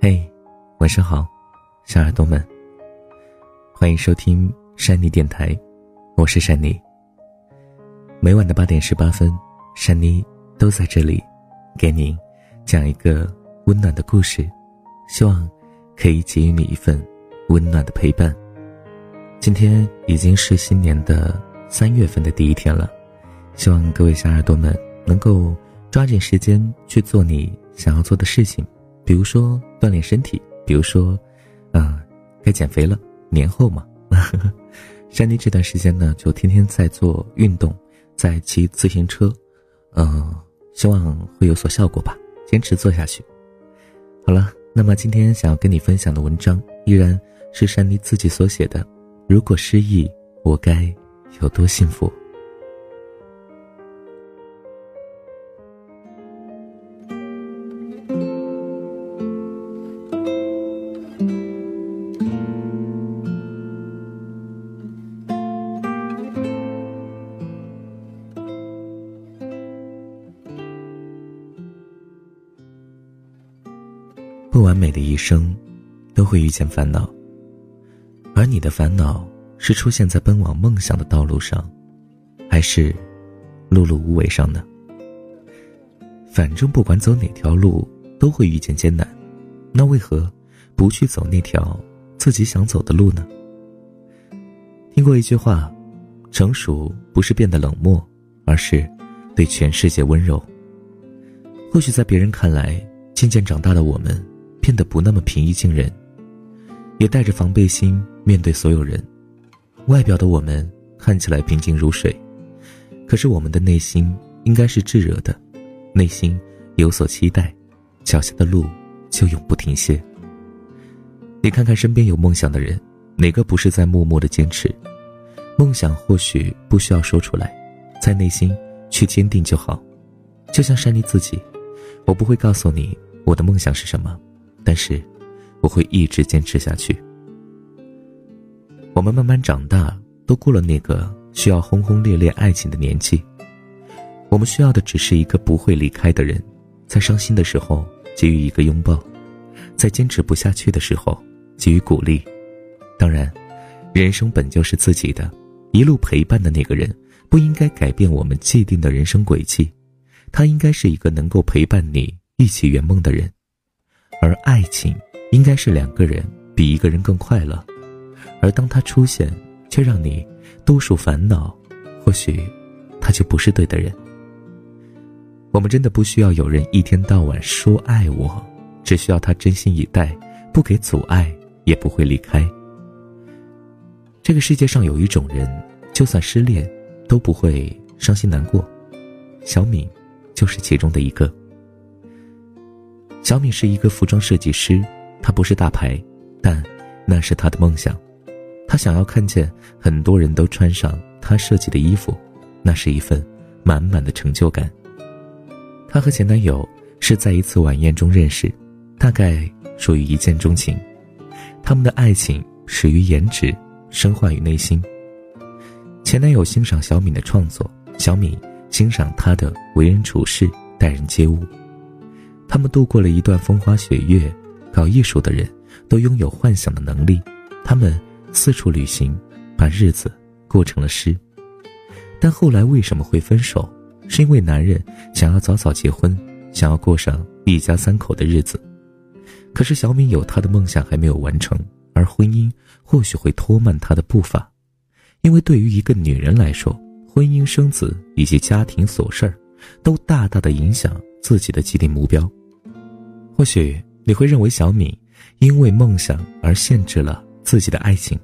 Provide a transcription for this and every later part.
嘿，晚上好，小耳朵们，欢迎收听山妮电台，我是山妮。每晚的八点十八分，山妮都在这里，给您讲一个温暖的故事，希望可以给予你一份温暖的陪伴。今天已经是新年的三月份的第一天了，希望各位小耳朵们能够抓紧时间去做你想要做的事情，比如说锻炼身体，比如说，嗯，该减肥了，年后嘛。山妮这段时间呢，就天天在做运动。在骑自行车，嗯，希望会有所效果吧。坚持做下去。好了，那么今天想要跟你分享的文章依然是珊妮自己所写的。如果失忆，我该有多幸福？完美的一生，都会遇见烦恼。而你的烦恼是出现在奔往梦想的道路上，还是碌碌无为上呢？反正不管走哪条路，都会遇见艰难。那为何不去走那条自己想走的路呢？听过一句话：成熟不是变得冷漠，而是对全世界温柔。或许在别人看来，渐渐长大的我们。变得不那么平易近人，也带着防备心面对所有人。外表的我们看起来平静如水，可是我们的内心应该是炙热的，内心有所期待，脚下的路就永不停歇。你看看身边有梦想的人，哪个不是在默默的坚持？梦想或许不需要说出来，在内心去坚定就好。就像山妮自己，我不会告诉你我的梦想是什么。但是，我会一直坚持下去。我们慢慢长大，都过了那个需要轰轰烈烈爱情的年纪。我们需要的只是一个不会离开的人，在伤心的时候给予一个拥抱，在坚持不下去的时候给予鼓励。当然，人生本就是自己的，一路陪伴的那个人不应该改变我们既定的人生轨迹，他应该是一个能够陪伴你一起圆梦的人。而爱情应该是两个人比一个人更快乐，而当他出现却让你多数烦恼，或许他就不是对的人。我们真的不需要有人一天到晚说爱我，只需要他真心以待，不给阻碍，也不会离开。这个世界上有一种人，就算失恋都不会伤心难过，小敏就是其中的一个。小敏是一个服装设计师，她不是大牌，但那是她的梦想。她想要看见很多人都穿上她设计的衣服，那是一份满满的成就感。她和前男友是在一次晚宴中认识，大概属于一见钟情。他们的爱情始于颜值，深化于内心。前男友欣赏小敏的创作，小敏欣赏他的为人处事、待人接物。他们度过了一段风花雪月，搞艺术的人都拥有幻想的能力。他们四处旅行，把日子过成了诗。但后来为什么会分手？是因为男人想要早早结婚，想要过上一家三口的日子。可是小敏有她的梦想还没有完成，而婚姻或许会拖慢她的步伐。因为对于一个女人来说，婚姻、生子以及家庭琐事儿，都大大的影响自己的既定目标。或许你会认为小敏因为梦想而限制了自己的爱情，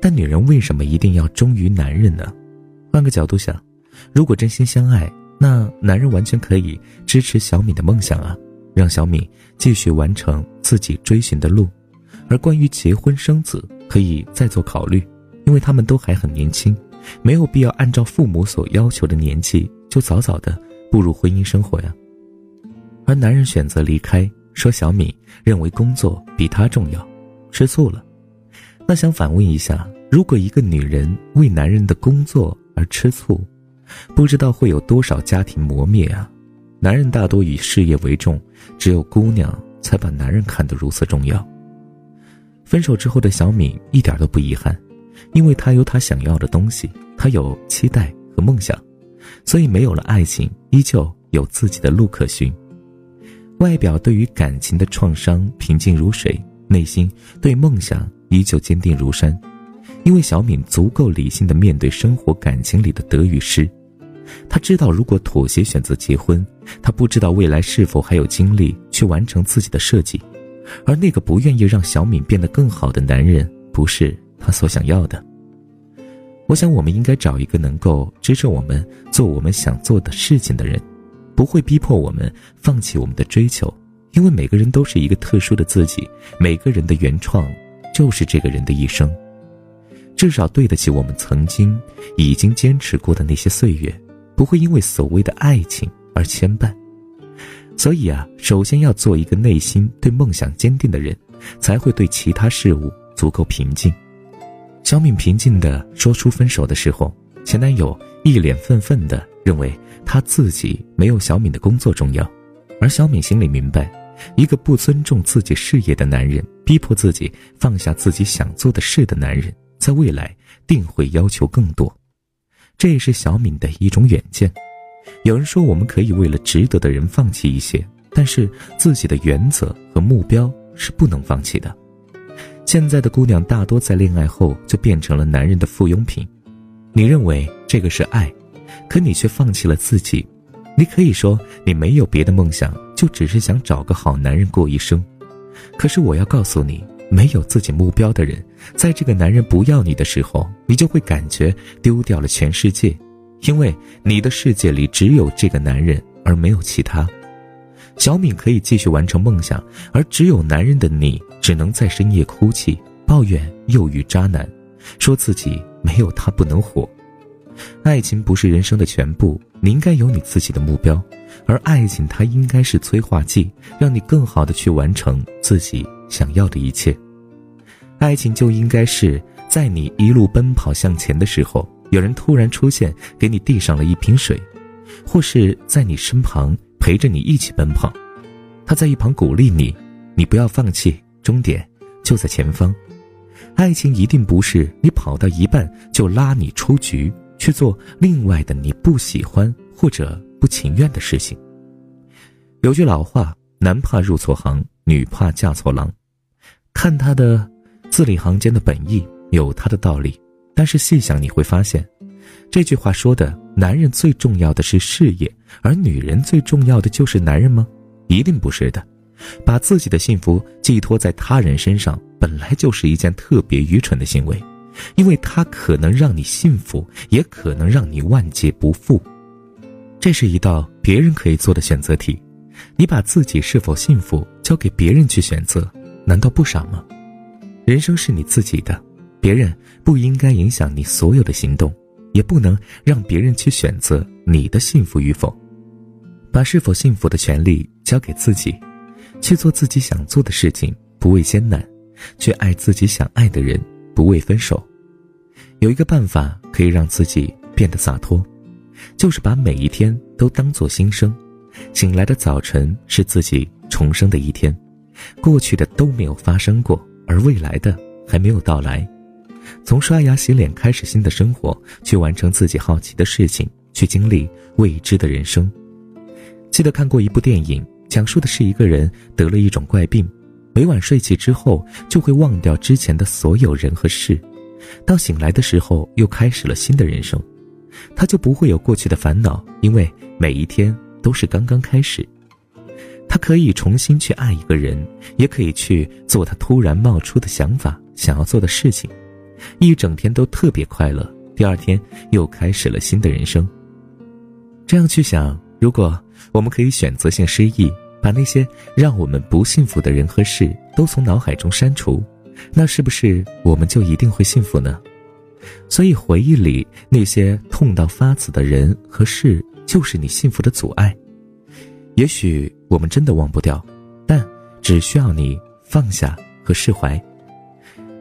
但女人为什么一定要忠于男人呢？换个角度想，如果真心相爱，那男人完全可以支持小敏的梦想啊，让小敏继续完成自己追寻的路。而关于结婚生子，可以再做考虑，因为他们都还很年轻，没有必要按照父母所要求的年纪就早早的步入婚姻生活呀。而男人选择离开，说小敏认为工作比他重要，吃醋了。那想反问一下，如果一个女人为男人的工作而吃醋，不知道会有多少家庭磨灭啊！男人大多以事业为重，只有姑娘才把男人看得如此重要。分手之后的小敏一点都不遗憾，因为她有她想要的东西，她有期待和梦想，所以没有了爱情，依旧有自己的路可循。外表对于感情的创伤平静如水，内心对梦想依旧坚定如山，因为小敏足够理性的面对生活感情里的得与失。她知道，如果妥协选择结婚，她不知道未来是否还有精力去完成自己的设计。而那个不愿意让小敏变得更好的男人，不是她所想要的。我想，我们应该找一个能够支持我们做我们想做的事情的人，不会逼迫我们放弃我们的追求，因为每个人都是一个特殊的自己，每个人的原创就是这个人的一生。至少对得起我们曾经已经坚持过的那些岁月，不会因为所谓的爱情而牵绊。所以啊，首先要做一个内心对梦想坚定的人，才会对其他事物足够平静。小敏平静地说出分手的时候，前男友一脸愤愤地认为他自己没有小敏的工作重要，而小敏心里明白，一个不尊重自己事业的男人，逼迫自己放下自己想做的事的男人，在未来定会要求更多。这也是小敏的一种远见。有人说，我们可以为了值得的人放弃一些，但是自己的原则和目标是不能放弃的。现在的姑娘大多在恋爱后就变成了男人的附庸品。你认为这个是爱，可你却放弃了自己。你可以说你没有别的梦想，就只是想找个好男人过一生。可是我要告诉你，没有自己目标的人，在这个男人不要你的时候，你就会感觉丢掉了全世界。因为你的世界里只有这个男人，而没有其他。小敏可以继续完成梦想，而只有男人的你，只能在深夜哭泣，抱怨又遇渣男，说自己没有他不能活。爱情不是人生的全部，你应该有你自己的目标，而爱情它应该是催化剂，让你更好的去完成自己想要的一切。爱情就应该是在你一路奔跑向前的时候。有人突然出现，给你递上了一瓶水，或是在你身旁陪着你一起奔跑，他在一旁鼓励你，你不要放弃，终点就在前方。爱情一定不是你跑到一半就拉你出局，去做另外的你不喜欢或者不情愿的事情。有句老话，男怕入错行，女怕嫁错郎。看他的字里行间的本意，有他的道理。但是细想，你会发现，这句话说的男人最重要的是事业，而女人最重要的就是男人吗？一定不是的。把自己的幸福寄托在他人身上，本来就是一件特别愚蠢的行为，因为他可能让你幸福，也可能让你万劫不复。这是一道别人可以做的选择题，你把自己是否幸福交给别人去选择，难道不傻吗？人生是你自己的。别人不应该影响你所有的行动，也不能让别人去选择你的幸福与否。把是否幸福的权利交给自己，去做自己想做的事情，不畏艰难，去爱自己想爱的人，不畏分手。有一个办法可以让自己变得洒脱，就是把每一天都当做新生。醒来的早晨是自己重生的一天，过去的都没有发生过，而未来的还没有到来。从刷牙洗脸开始新的生活，去完成自己好奇的事情，去经历未知的人生。记得看过一部电影，讲述的是一个人得了一种怪病，每晚睡起之后就会忘掉之前的所有人和事，到醒来的时候又开始了新的人生，他就不会有过去的烦恼，因为每一天都是刚刚开始。他可以重新去爱一个人，也可以去做他突然冒出的想法、想要做的事情。一整天都特别快乐，第二天又开始了新的人生。这样去想，如果我们可以选择性失忆，把那些让我们不幸福的人和事都从脑海中删除，那是不是我们就一定会幸福呢？所以，回忆里那些痛到发紫的人和事，就是你幸福的阻碍。也许我们真的忘不掉，但只需要你放下和释怀，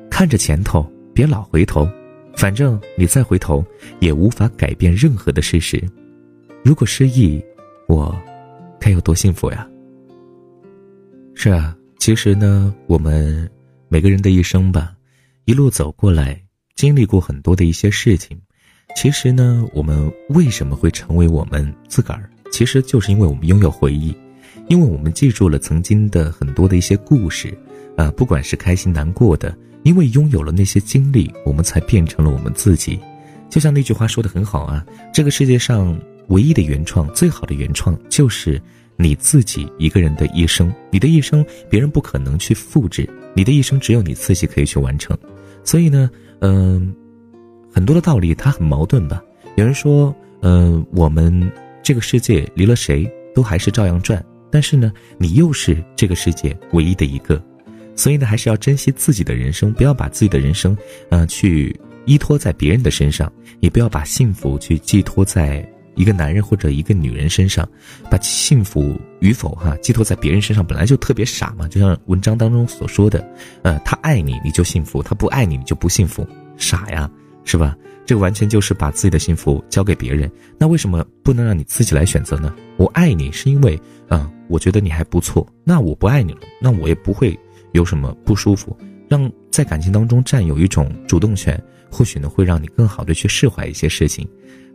看着前头。别老回头，反正你再回头也无法改变任何的事实。如果失忆，我该有多幸福呀！是啊，其实呢，我们每个人的一生吧，一路走过来，经历过很多的一些事情。其实呢，我们为什么会成为我们自个儿？其实就是因为我们拥有回忆，因为我们记住了曾经的很多的一些故事，啊，不管是开心难过的，因为拥有了那些经历，我们才变成了我们自己。就像那句话说的很好啊，这个世界上唯一的原创、最好的原创，就是你自己一个人的一生。你的一生，别人不可能去复制，你的一生只有你自己可以去完成。所以呢，嗯。很多的道理它很矛盾吧？有人说，嗯，我们这个世界离了谁都还是照样转，但是呢，你又是这个世界唯一的一个，所以呢，还是要珍惜自己的人生，不要把自己的人生，呃，去依托在别人的身上，也不要把幸福去寄托在一个男人或者一个女人身上，把幸福与否哈寄托在别人身上，本来就特别傻嘛。就像文章当中所说的，呃，他爱你你就幸福，他不爱你你就不幸福，傻呀。是吧？这个完全就是把自己的幸福交给别人。那为什么不能让你自己来选择呢？我爱你是因为，嗯，我觉得你还不错。那我不爱你了，那我也不会有什么不舒服。让在感情当中占有一种主动权，或许呢会让你更好的去释怀一些事情。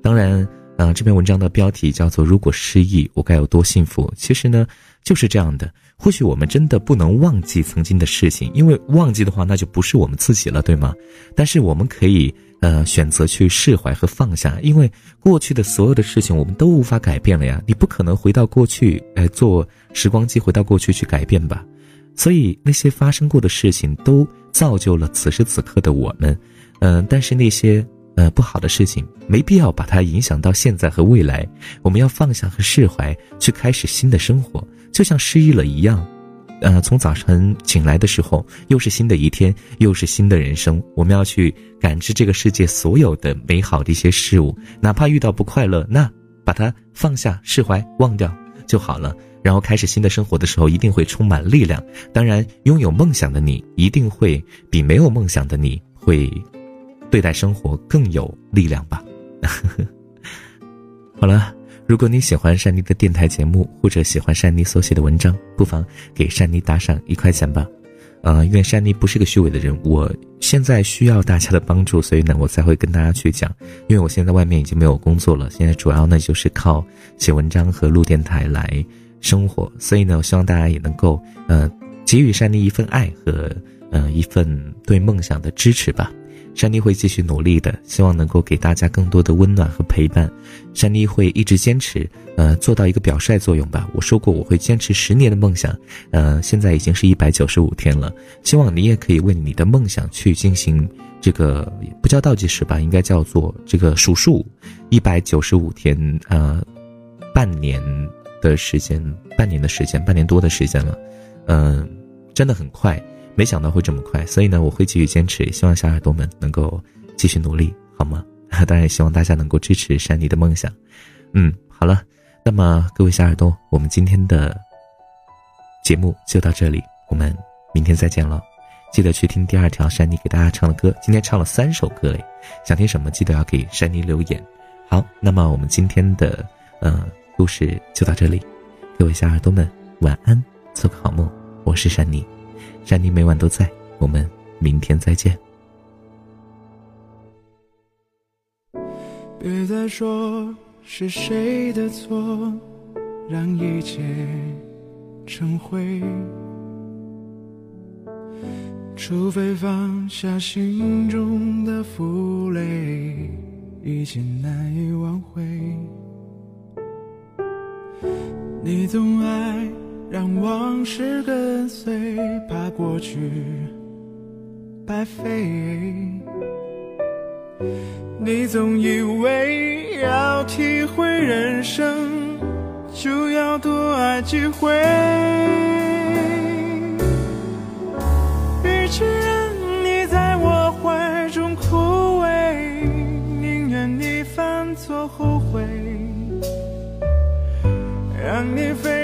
当然，嗯，这篇文章的标题叫做《如果失忆，我该有多幸福》。其实呢，就是这样的。或许我们真的不能忘记曾经的事情，因为忘记的话，那就不是我们自己了，对吗？但是我们可以。呃，选择去释怀和放下，因为过去的所有的事情我们都无法改变了呀。你不可能回到过去，呃，坐时光机回到过去去改变吧。所以那些发生过的事情都造就了此时此刻的我们。嗯，但是那些呃不好的事情没必要把它影响到现在和未来。我们要放下和释怀，去开始新的生活，就像失忆了一样。呃，从早晨醒来的时候，又是新的一天，又是新的人生。我们要去感知这个世界所有的美好的一些事物，哪怕遇到不快乐，那把它放下、释怀、忘掉就好了。然后开始新的生活的时候，一定会充满力量。当然，拥有梦想的你，一定会比没有梦想的你会对待生活更有力量吧。好了。如果你喜欢珊妮的电台节目，或者喜欢珊妮所写的文章，不妨给珊妮打赏一块钱吧。呃，因为珊妮不是个虚伪的人，我现在需要大家的帮助，所以呢，我才会跟大家去讲。因为我现在外面已经没有工作了，现在主要呢就是靠写文章和录电台来生活，所以呢，我希望大家也能够呃给予珊妮一份爱和呃一份对梦想的支持吧。珊妮会继续努力的，希望能够给大家更多的温暖和陪伴。珊妮会一直坚持，呃，做到一个表率作用吧。我说过我会坚持十年的梦想，呃，现在已经是一百九十五天了。希望你也可以为你的梦想去进行这个不叫倒计时吧，应该叫做这个数数，一百九十五天，呃，半年的时间，半年的时间，半年多的时间了，嗯，真的很快。没想到会这么快，所以呢，我会继续坚持，也希望小耳朵们能够继续努力，好吗？当然也希望大家能够支持山妮的梦想。嗯，好了，那么各位小耳朵，我们今天的节目就到这里，我们明天再见了。记得去听第二条山妮给大家唱的歌，今天唱了三首歌嘞，想听什么记得要给山妮留言。好，那么我们今天的呃故事就到这里，各位小耳朵们晚安，做个好梦，我是山妮。山妮每晚都在，我们明天再见。别再说是谁的错，让一切成灰。除非放下心中的负累，一切难以挽回。你总爱。让往事跟随，怕过去白费。你总以为要体会人生，就要多爱几回。与其让你在我怀中枯萎，宁愿你犯错后悔，让你飞。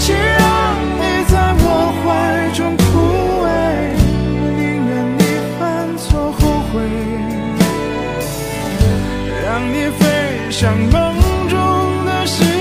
请让你在我怀中枯萎，宁愿你犯错后悔，让你飞向梦中的世界。